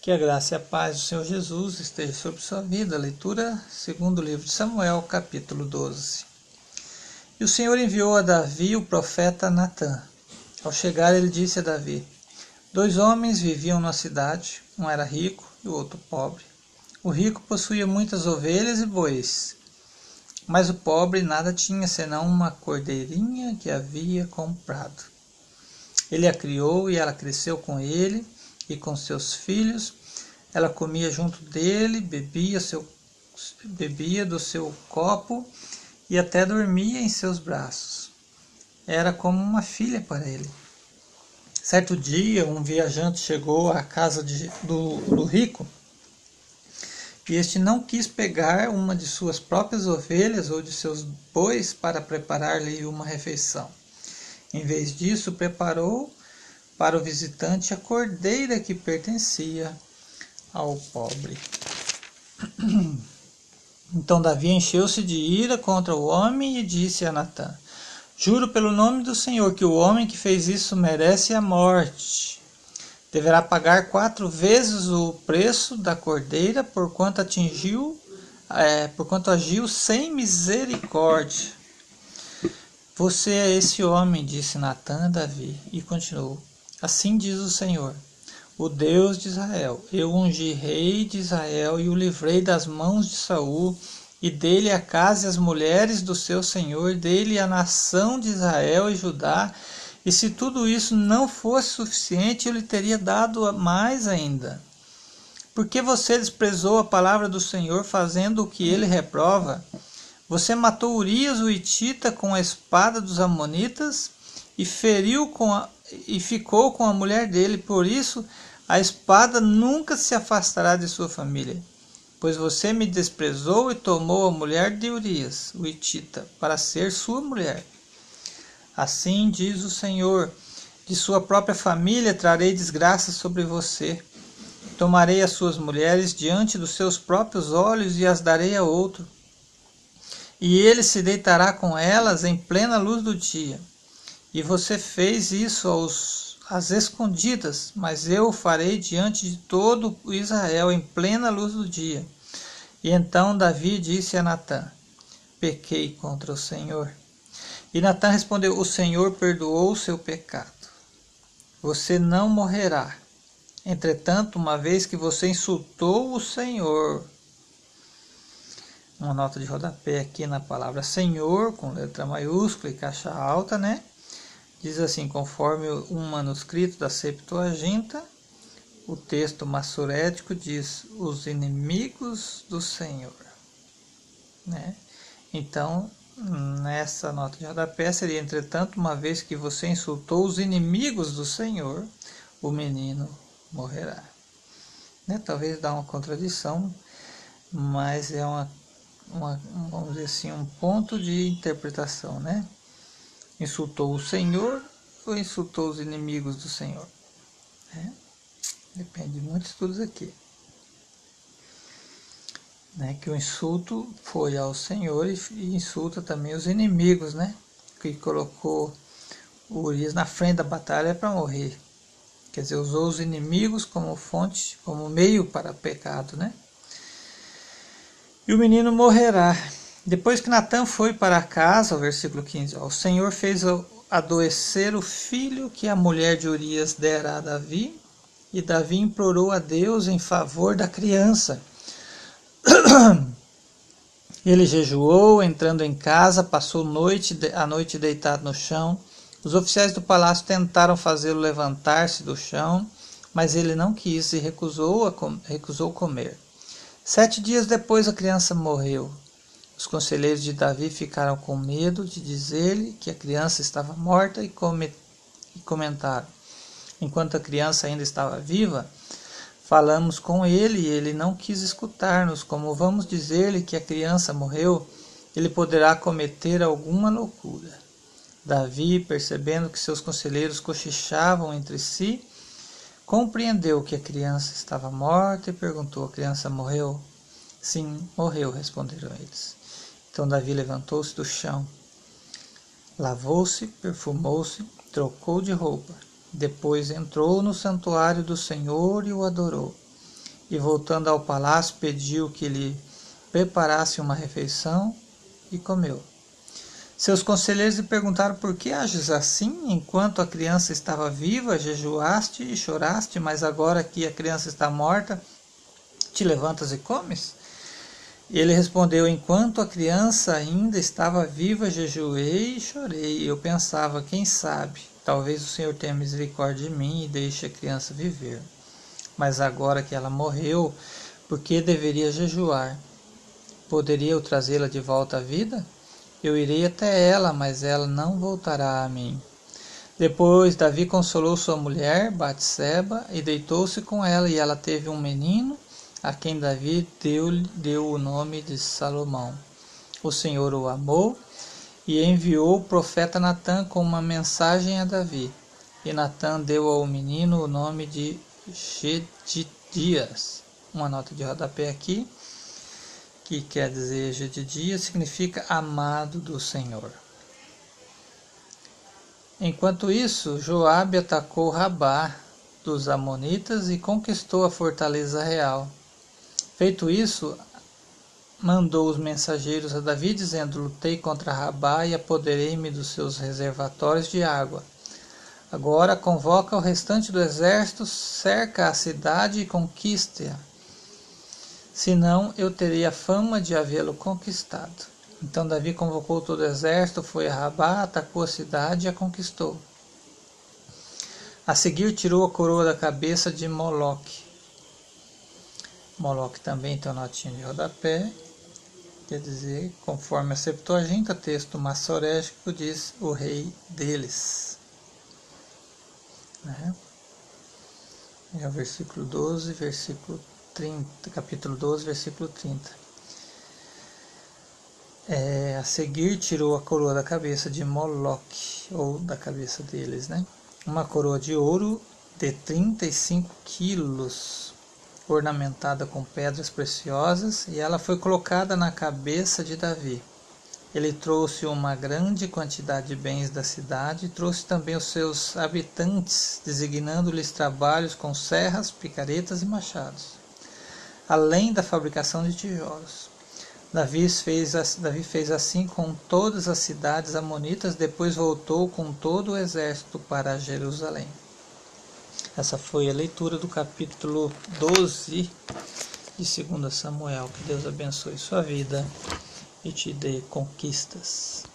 Que a graça e a paz do Senhor Jesus esteja sobre sua vida. Leitura segundo o livro de Samuel, capítulo 12. E o Senhor enviou a Davi o profeta Natã. Ao chegar, ele disse a Davi: Dois homens viviam na cidade, um era rico e o outro pobre. O rico possuía muitas ovelhas e bois, mas o pobre nada tinha senão uma cordeirinha que havia comprado. Ele a criou e ela cresceu com ele e com seus filhos. Ela comia junto dele, bebia, seu, bebia do seu copo e até dormia em seus braços. Era como uma filha para ele. Certo dia, um viajante chegou à casa de, do, do rico e este não quis pegar uma de suas próprias ovelhas ou de seus bois para preparar-lhe uma refeição. Em vez disso, preparou para o visitante a cordeira que pertencia ao pobre. Então Davi encheu-se de ira contra o homem e disse a Natã: Juro pelo nome do Senhor que o homem que fez isso merece a morte. Deverá pagar quatro vezes o preço da cordeira por quanto atingiu, é, por quanto agiu sem misericórdia. Você é esse homem, disse Natã a Davi, e continuou: Assim diz o Senhor, o Deus de Israel: Eu ungi rei de Israel e o livrei das mãos de Saul, e dele a casa e as mulheres do seu senhor, dele a nação de Israel e Judá. E se tudo isso não fosse suficiente, eu lhe teria dado mais ainda. Porque você desprezou a palavra do Senhor, fazendo o que ele reprova? Você matou Urias o Itita com a espada dos Amonitas e feriu com a, e ficou com a mulher dele, por isso a espada nunca se afastará de sua família. Pois você me desprezou e tomou a mulher de Urias, o Itita, para ser sua mulher. Assim diz o Senhor: de sua própria família trarei desgraça sobre você. Tomarei as suas mulheres diante dos seus próprios olhos e as darei a outro. E ele se deitará com elas em plena luz do dia. E você fez isso aos, às escondidas, mas eu o farei diante de todo Israel em plena luz do dia. E então Davi disse a Natã: Pequei contra o Senhor. E Natã respondeu: O Senhor perdoou o seu pecado. Você não morrerá. Entretanto, uma vez que você insultou o Senhor, uma nota de rodapé aqui na palavra Senhor, com letra maiúscula e caixa alta, né? Diz assim, conforme um manuscrito da Septuaginta, o texto massorético diz os inimigos do Senhor. Né? Então, nessa nota de rodapé seria, entretanto, uma vez que você insultou os inimigos do Senhor, o menino morrerá. Né? Talvez dá uma contradição, mas é uma, uma, vamos dizer assim, um ponto de interpretação, né? Insultou o Senhor ou insultou os inimigos do Senhor? É, depende de muitos estudos aqui. Né, que o insulto foi ao Senhor e, e insulta também os inimigos, né? Que colocou Urias na frente da batalha para morrer. Quer dizer, usou os inimigos como fonte, como meio para pecado, né? E o menino morrerá. Depois que Natan foi para casa, o versículo 15, ó, o Senhor fez adoecer o filho que a mulher de Urias dera a Davi, e Davi implorou a Deus em favor da criança. Ele jejuou, entrando em casa, passou noite, a noite deitado no chão. Os oficiais do palácio tentaram fazê-lo levantar-se do chão, mas ele não quis e recusou, com, recusou comer. Sete dias depois a criança morreu. Os conselheiros de Davi ficaram com medo de dizer-lhe que a criança estava morta e, e comentaram: Enquanto a criança ainda estava viva, falamos com ele e ele não quis escutar-nos. Como vamos dizer-lhe que a criança morreu, ele poderá cometer alguma loucura. Davi, percebendo que seus conselheiros cochichavam entre si, compreendeu que a criança estava morta e perguntou: A criança morreu? Sim, morreu, responderam eles. Então Davi levantou-se do chão, lavou-se, perfumou-se, trocou de roupa. Depois entrou no santuário do Senhor e o adorou. e voltando ao palácio pediu que lhe preparasse uma refeição e comeu. Seus conselheiros lhe perguntaram por que ages assim, enquanto a criança estava viva, jejuaste e choraste, mas agora que a criança está morta, te levantas e comes? E ele respondeu: Enquanto a criança ainda estava viva, jejuei e chorei. Eu pensava, quem sabe, talvez o Senhor tenha misericórdia de mim e deixe a criança viver. Mas agora que ela morreu, por que deveria jejuar? Poderia eu trazê-la de volta à vida? Eu irei até ela, mas ela não voltará a mim. Depois Davi consolou sua mulher, Batseba, e deitou-se com ela, e ela teve um menino, a quem Davi deu, deu o nome de Salomão. O Senhor o amou e enviou o profeta Natã com uma mensagem a Davi. E Natã deu ao menino o nome de Gedidias. Uma nota de rodapé aqui que quer dizer de dia, significa amado do Senhor. Enquanto isso, Joabe atacou Rabá dos Amonitas e conquistou a fortaleza real. Feito isso, mandou os mensageiros a Davi, dizendo: Lutei contra Rabá e apoderei-me dos seus reservatórios de água. Agora convoca o restante do exército, cerca a cidade e conquiste-a senão eu teria fama de havê-lo conquistado. Então Davi convocou todo o exército, foi a Rabá, atacou a cidade e a conquistou. A seguir tirou a coroa da cabeça de Moloque. Moloque também tem uma notinha de rodapé, quer dizer, conforme a Septuaginta, texto massorégico diz o rei deles. Né? É o versículo 12, versículo 30, capítulo 12, versículo 30. É, a seguir tirou a coroa da cabeça de Moloque, ou da cabeça deles, né? Uma coroa de ouro de 35 quilos, ornamentada com pedras preciosas, e ela foi colocada na cabeça de Davi. Ele trouxe uma grande quantidade de bens da cidade e trouxe também os seus habitantes, designando-lhes trabalhos com serras, picaretas e machados além da fabricação de tijolos. Davi fez, Davi fez assim com todas as cidades amonitas, depois voltou com todo o exército para Jerusalém. Essa foi a leitura do capítulo 12 de 2 Samuel. Que Deus abençoe sua vida e te dê conquistas.